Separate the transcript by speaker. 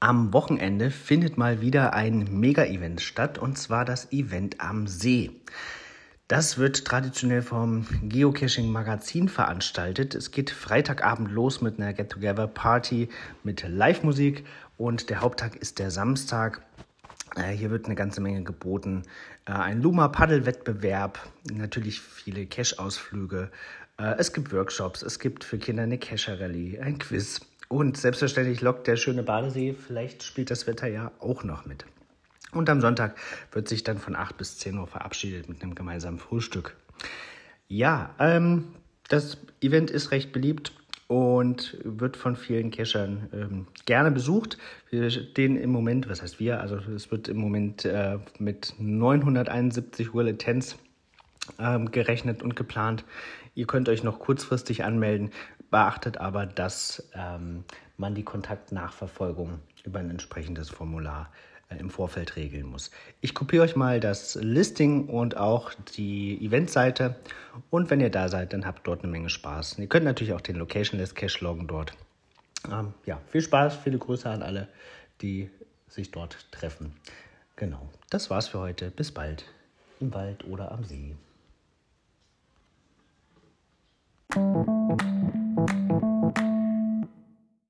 Speaker 1: Am Wochenende findet mal wieder ein Mega-Event statt und zwar das Event am See. Das wird traditionell vom Geocaching Magazin veranstaltet. Es geht Freitagabend los mit einer Get-Together-Party mit Live-Musik und der Haupttag ist der Samstag. Äh, hier wird eine ganze Menge geboten. Äh, ein Luma-Paddle-Wettbewerb, natürlich viele Cache-Ausflüge. Äh, es gibt Workshops, es gibt für Kinder eine Cache-Rallye, ein Quiz. Und selbstverständlich lockt der schöne Badesee. Vielleicht spielt das Wetter ja auch noch mit. Und am Sonntag wird sich dann von 8 bis 10 Uhr verabschiedet mit einem gemeinsamen Frühstück. Ja, ähm, das Event ist recht beliebt und wird von vielen Cachern ähm, gerne besucht. Wir stehen im Moment, was heißt wir, also es wird im Moment äh, mit 971 World Attends ähm, gerechnet und geplant. Ihr könnt euch noch kurzfristig anmelden, beachtet aber, dass ähm, man die Kontaktnachverfolgung über ein entsprechendes Formular äh, im Vorfeld regeln muss. Ich kopiere euch mal das Listing und auch die Eventseite und wenn ihr da seid, dann habt dort eine Menge Spaß. ihr könnt natürlich auch den Locationless Cache loggen dort. Ähm, ja, viel Spaß, viele Grüße an alle, die sich dort treffen. Genau, das war's für heute. Bis bald im Wald oder am See.